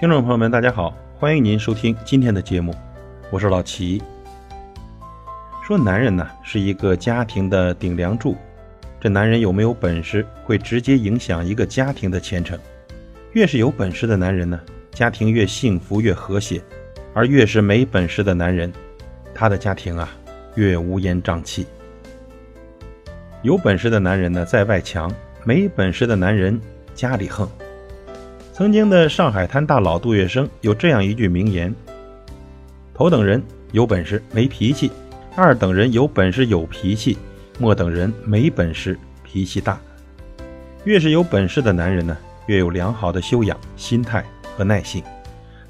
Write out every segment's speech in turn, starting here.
听众朋友们，大家好，欢迎您收听今天的节目，我是老齐。说男人呢是一个家庭的顶梁柱，这男人有没有本事，会直接影响一个家庭的前程。越是有本事的男人呢，家庭越幸福越和谐；而越是没本事的男人，他的家庭啊越乌烟瘴气。有本事的男人呢，在外强；没本事的男人，家里横。曾经的上海滩大佬杜月笙有这样一句名言：“头等人有本事没脾气，二等人有本事有脾气，末等人没本事脾气大。”越是有本事的男人呢，越有良好的修养、心态和耐性，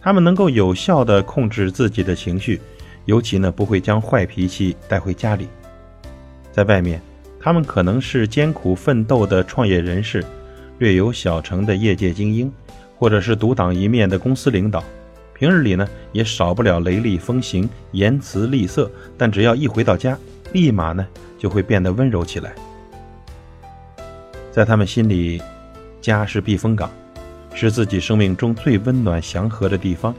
他们能够有效地控制自己的情绪，尤其呢不会将坏脾气带回家里。在外面。他们可能是艰苦奋斗的创业人士，略有小成的业界精英，或者是独当一面的公司领导。平日里呢，也少不了雷厉风行、言辞厉色，但只要一回到家，立马呢就会变得温柔起来。在他们心里，家是避风港，是自己生命中最温暖祥和的地方。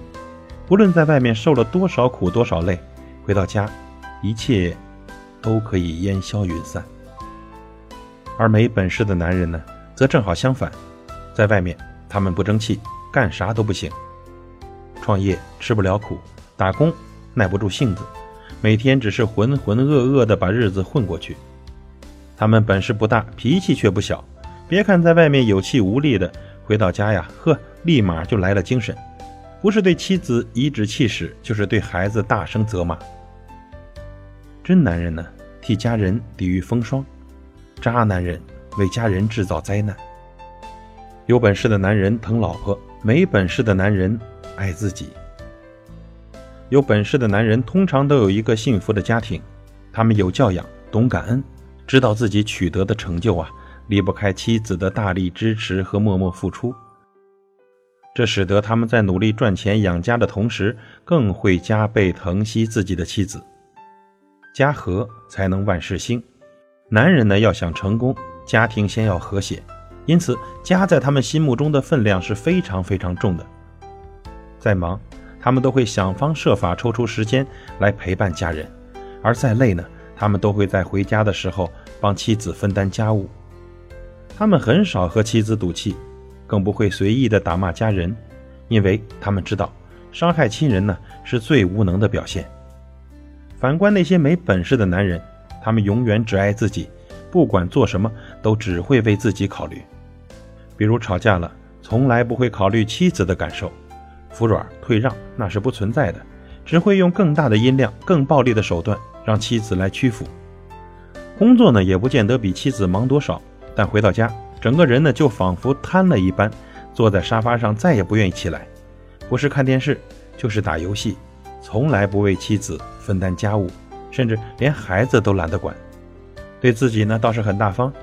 不论在外面受了多少苦、多少累，回到家，一切都可以烟消云散。而没本事的男人呢，则正好相反，在外面他们不争气，干啥都不行。创业吃不了苦，打工耐不住性子，每天只是浑浑噩噩的把日子混过去。他们本事不大，脾气却不小。别看在外面有气无力的，回到家呀，呵，立马就来了精神，不是对妻子颐指气使，就是对孩子大声责骂。真男人呢，替家人抵御风霜。渣男人为家人制造灾难。有本事的男人疼老婆，没本事的男人爱自己。有本事的男人通常都有一个幸福的家庭，他们有教养，懂感恩，知道自己取得的成就啊，离不开妻子的大力支持和默默付出。这使得他们在努力赚钱养家的同时，更会加倍疼惜自己的妻子。家和才能万事兴。男人呢，要想成功，家庭先要和谐，因此家在他们心目中的分量是非常非常重的。再忙，他们都会想方设法抽出时间来陪伴家人；而再累呢，他们都会在回家的时候帮妻子分担家务。他们很少和妻子赌气，更不会随意的打骂家人，因为他们知道，伤害亲人呢是最无能的表现。反观那些没本事的男人。他们永远只爱自己，不管做什么都只会为自己考虑。比如吵架了，从来不会考虑妻子的感受，服软退让那是不存在的，只会用更大的音量、更暴力的手段让妻子来屈服。工作呢，也不见得比妻子忙多少，但回到家，整个人呢就仿佛瘫了一般，坐在沙发上再也不愿意起来，不是看电视就是打游戏，从来不为妻子分担家务。甚至连孩子都懒得管，对自己呢倒是很大方，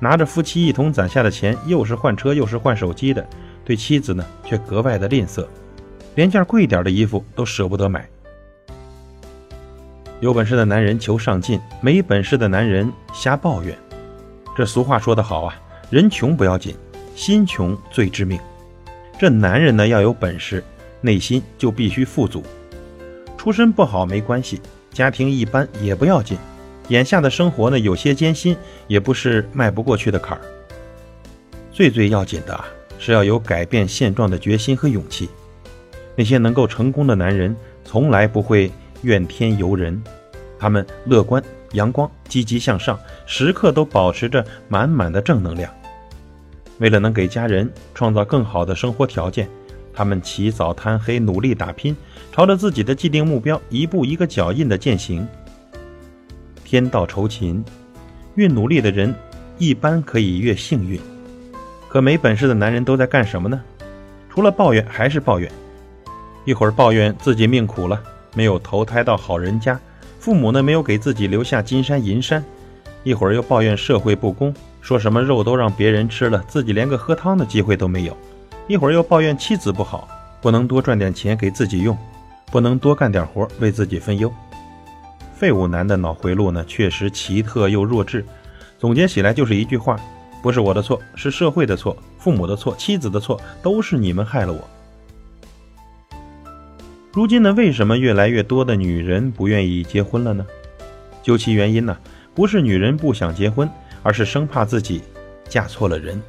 拿着夫妻一同攒下的钱，又是换车又是换手机的；对妻子呢却格外的吝啬，连件贵点的衣服都舍不得买。有本事的男人求上进，没本事的男人瞎抱怨。这俗话说得好啊，人穷不要紧，心穷最致命。这男人呢要有本事，内心就必须富足。出身不好没关系。家庭一般也不要紧，眼下的生活呢有些艰辛，也不是迈不过去的坎儿。最最要紧的，是要有改变现状的决心和勇气。那些能够成功的男人，从来不会怨天尤人，他们乐观、阳光、积极向上，时刻都保持着满满的正能量。为了能给家人创造更好的生活条件。他们起早贪黑，努力打拼，朝着自己的既定目标一步一个脚印的践行。天道酬勤，越努力的人一般可以越幸运。可没本事的男人都在干什么呢？除了抱怨还是抱怨。一会儿抱怨自己命苦了，没有投胎到好人家，父母呢没有给自己留下金山银山；一会儿又抱怨社会不公，说什么肉都让别人吃了，自己连个喝汤的机会都没有。一会儿又抱怨妻子不好，不能多赚点钱给自己用，不能多干点活为自己分忧。废物男的脑回路呢，确实奇特又弱智。总结起来就是一句话：不是我的错，是社会的错，父母的错，妻子的错，都是你们害了我。如今呢，为什么越来越多的女人不愿意结婚了呢？究其原因呢，不是女人不想结婚，而是生怕自己嫁错了人。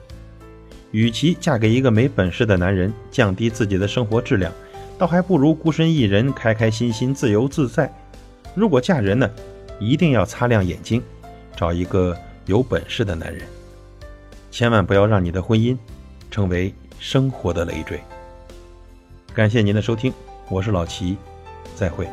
与其嫁给一个没本事的男人，降低自己的生活质量，倒还不如孤身一人，开开心心、自由自在。如果嫁人呢，一定要擦亮眼睛，找一个有本事的男人，千万不要让你的婚姻成为生活的累赘。感谢您的收听，我是老齐，再会。